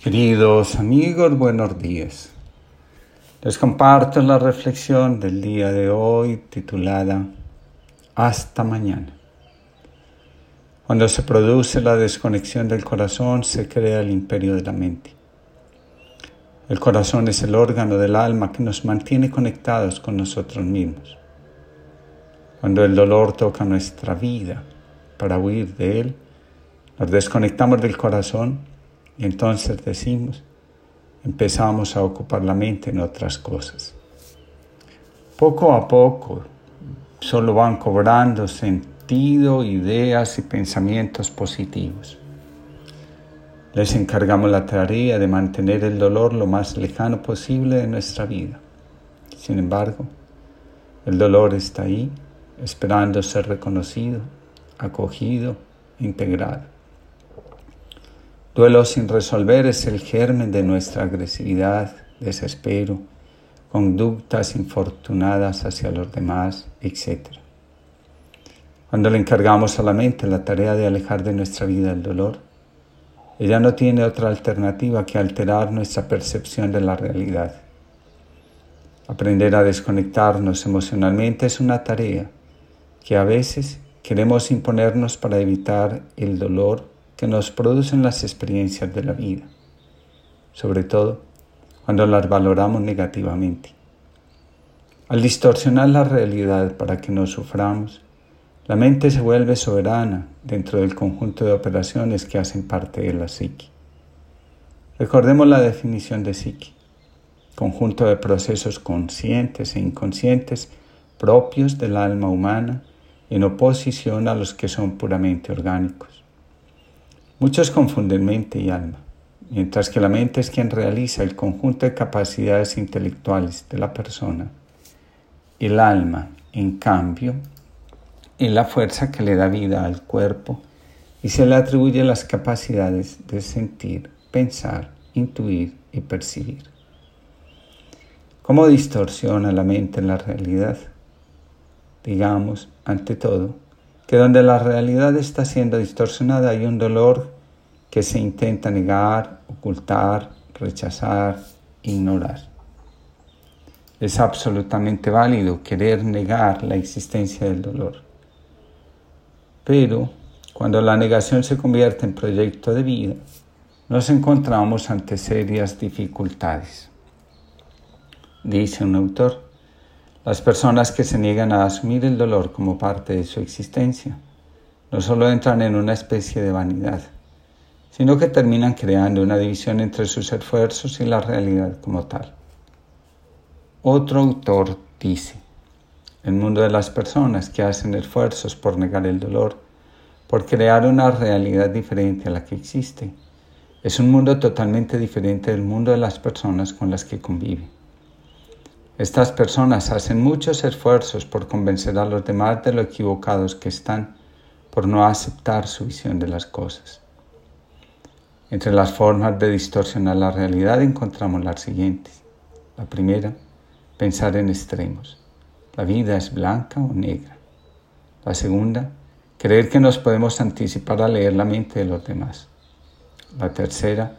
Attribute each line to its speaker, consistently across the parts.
Speaker 1: Queridos amigos, buenos días. Les comparto la reflexión del día de hoy titulada Hasta mañana. Cuando se produce la desconexión del corazón se crea el imperio de la mente. El corazón es el órgano del alma que nos mantiene conectados con nosotros mismos. Cuando el dolor toca nuestra vida para huir de él, nos desconectamos del corazón y entonces decimos, empezamos a ocupar la mente en otras cosas. Poco a poco solo van cobrando sentido, ideas y pensamientos positivos. Les encargamos la tarea de mantener el dolor lo más lejano posible de nuestra vida. Sin embargo, el dolor está ahí, esperando ser reconocido, acogido, integrado. Duelo sin resolver es el germen de nuestra agresividad, desespero, conductas infortunadas hacia los demás, etc. Cuando le encargamos a la mente la tarea de alejar de nuestra vida el dolor, ella no tiene otra alternativa que alterar nuestra percepción de la realidad. Aprender a desconectarnos emocionalmente es una tarea que a veces queremos imponernos para evitar el dolor que nos producen las experiencias de la vida, sobre todo cuando las valoramos negativamente. Al distorsionar la realidad para que no suframos, la mente se vuelve soberana dentro del conjunto de operaciones que hacen parte de la psique. Recordemos la definición de psique, conjunto de procesos conscientes e inconscientes propios del alma humana en oposición a los que son puramente orgánicos. Muchos confunden mente y alma, mientras que la mente es quien realiza el conjunto de capacidades intelectuales de la persona. El alma, en cambio, es la fuerza que le da vida al cuerpo y se le atribuye las capacidades de sentir, pensar, intuir y percibir. ¿Cómo distorsiona la mente en la realidad? Digamos, ante todo, que donde la realidad está siendo distorsionada hay un dolor que se intenta negar, ocultar, rechazar, ignorar. Es absolutamente válido querer negar la existencia del dolor. Pero cuando la negación se convierte en proyecto de vida, nos encontramos ante serias dificultades. Dice un autor, las personas que se niegan a asumir el dolor como parte de su existencia no solo entran en una especie de vanidad, sino que terminan creando una división entre sus esfuerzos y la realidad como tal. Otro autor dice, el mundo de las personas que hacen esfuerzos por negar el dolor, por crear una realidad diferente a la que existe, es un mundo totalmente diferente del mundo de las personas con las que convive. Estas personas hacen muchos esfuerzos por convencer a los demás de lo equivocados que están por no aceptar su visión de las cosas. Entre las formas de distorsionar la realidad encontramos las siguientes. La primera, pensar en extremos. La vida es blanca o negra. La segunda, creer que nos podemos anticipar a leer la mente de los demás. La tercera,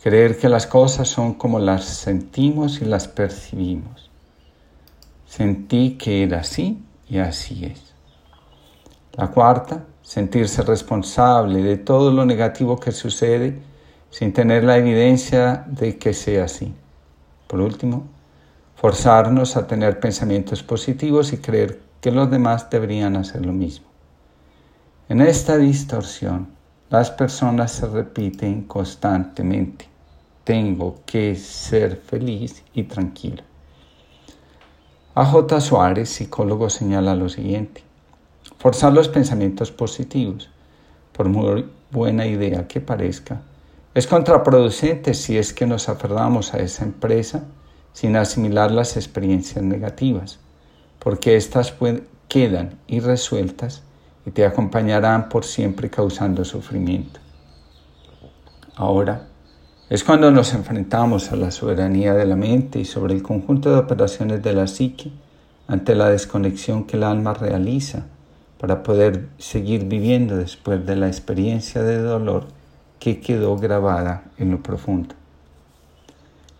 Speaker 1: creer que las cosas son como las sentimos y las percibimos. Sentí que era así y así es. La cuarta, sentirse responsable de todo lo negativo que sucede sin tener la evidencia de que sea así. Por último, forzarnos a tener pensamientos positivos y creer que los demás deberían hacer lo mismo. En esta distorsión, las personas se repiten constantemente. Tengo que ser feliz y tranquilo. A.J. Suárez, psicólogo, señala lo siguiente. Forzar los pensamientos positivos, por muy buena idea que parezca, es contraproducente si es que nos aferramos a esa empresa sin asimilar las experiencias negativas, porque éstas quedan irresueltas y te acompañarán por siempre causando sufrimiento. Ahora, es cuando nos enfrentamos a la soberanía de la mente y sobre el conjunto de operaciones de la psique ante la desconexión que el alma realiza para poder seguir viviendo después de la experiencia de dolor que quedó grabada en lo profundo.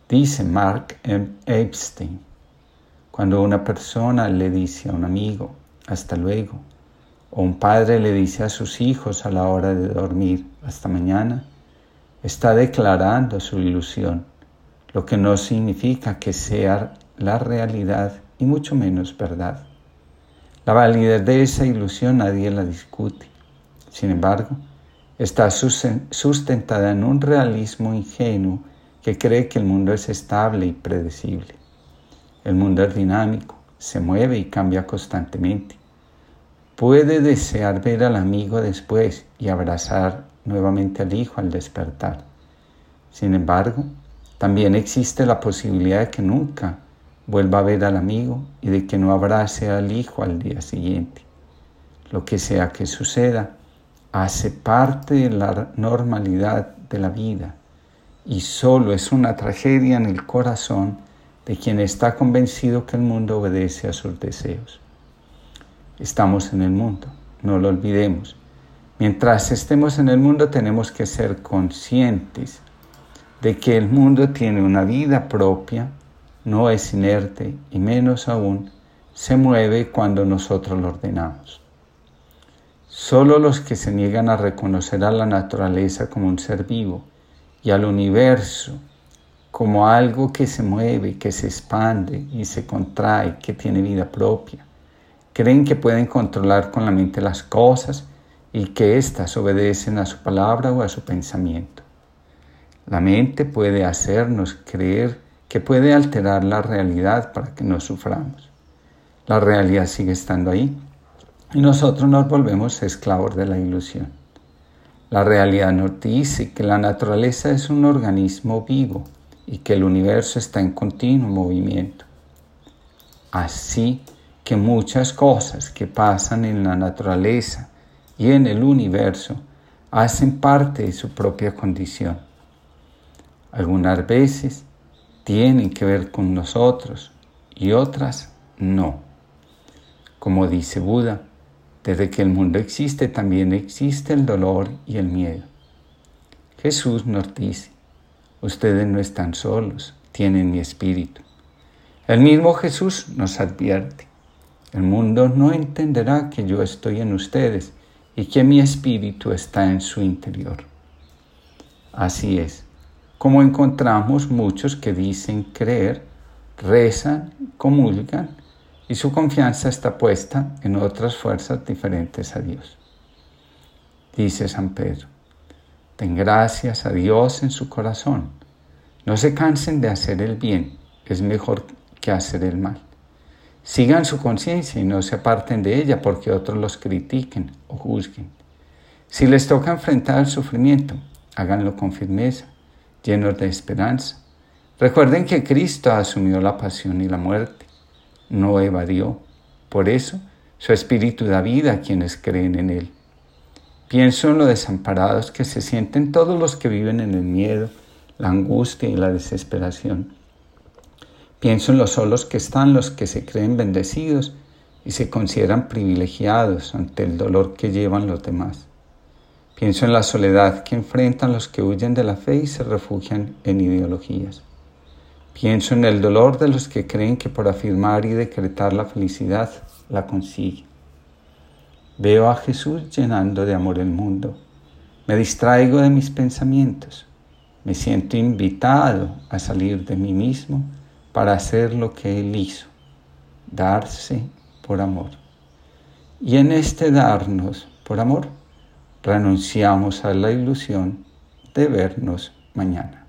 Speaker 1: Dice Mark Epstein, cuando una persona le dice a un amigo, hasta luego, o un padre le dice a sus hijos a la hora de dormir, hasta mañana, está declarando su ilusión, lo que no significa que sea la realidad y mucho menos verdad. La validez de esa ilusión nadie la discute. Sin embargo, está sustentada en un realismo ingenuo que cree que el mundo es estable y predecible. El mundo es dinámico, se mueve y cambia constantemente. Puede desear ver al amigo después y abrazar nuevamente al hijo al despertar. Sin embargo, también existe la posibilidad de que nunca vuelva a ver al amigo y de que no abrace al hijo al día siguiente. Lo que sea que suceda, hace parte de la normalidad de la vida y solo es una tragedia en el corazón de quien está convencido que el mundo obedece a sus deseos. Estamos en el mundo, no lo olvidemos. Mientras estemos en el mundo tenemos que ser conscientes de que el mundo tiene una vida propia, no es inerte y menos aún se mueve cuando nosotros lo ordenamos. Solo los que se niegan a reconocer a la naturaleza como un ser vivo y al universo como algo que se mueve, que se expande y se contrae, que tiene vida propia, creen que pueden controlar con la mente las cosas y que éstas obedecen a su palabra o a su pensamiento. La mente puede hacernos creer que puede alterar la realidad para que no suframos. La realidad sigue estando ahí y nosotros nos volvemos esclavos de la ilusión. La realidad nos dice que la naturaleza es un organismo vivo y que el universo está en continuo movimiento. Así que muchas cosas que pasan en la naturaleza y en el universo hacen parte de su propia condición algunas veces tienen que ver con nosotros y otras no. Como dice Buda, desde que el mundo existe también existe el dolor y el miedo. Jesús nos dice, ustedes no están solos, tienen mi espíritu. El mismo Jesús nos advierte, el mundo no entenderá que yo estoy en ustedes y que mi espíritu está en su interior. Así es como encontramos muchos que dicen creer, rezan, comulgan y su confianza está puesta en otras fuerzas diferentes a Dios. Dice San Pedro, ten gracias a Dios en su corazón. No se cansen de hacer el bien, es mejor que hacer el mal. Sigan su conciencia y no se aparten de ella porque otros los critiquen o juzguen. Si les toca enfrentar el sufrimiento, háganlo con firmeza llenos de esperanza. Recuerden que Cristo asumió la pasión y la muerte, no evadió. Por eso, su espíritu da vida a quienes creen en Él. Pienso en lo desamparados que se sienten todos los que viven en el miedo, la angustia y la desesperación. Pienso en los solos que están los que se creen bendecidos y se consideran privilegiados ante el dolor que llevan los demás. Pienso en la soledad que enfrentan los que huyen de la fe y se refugian en ideologías. Pienso en el dolor de los que creen que por afirmar y decretar la felicidad la consiguen. Veo a Jesús llenando de amor el mundo. Me distraigo de mis pensamientos. Me siento invitado a salir de mí mismo para hacer lo que Él hizo, darse por amor. Y en este darnos por amor, renunciamos a la ilusión de vernos mañana.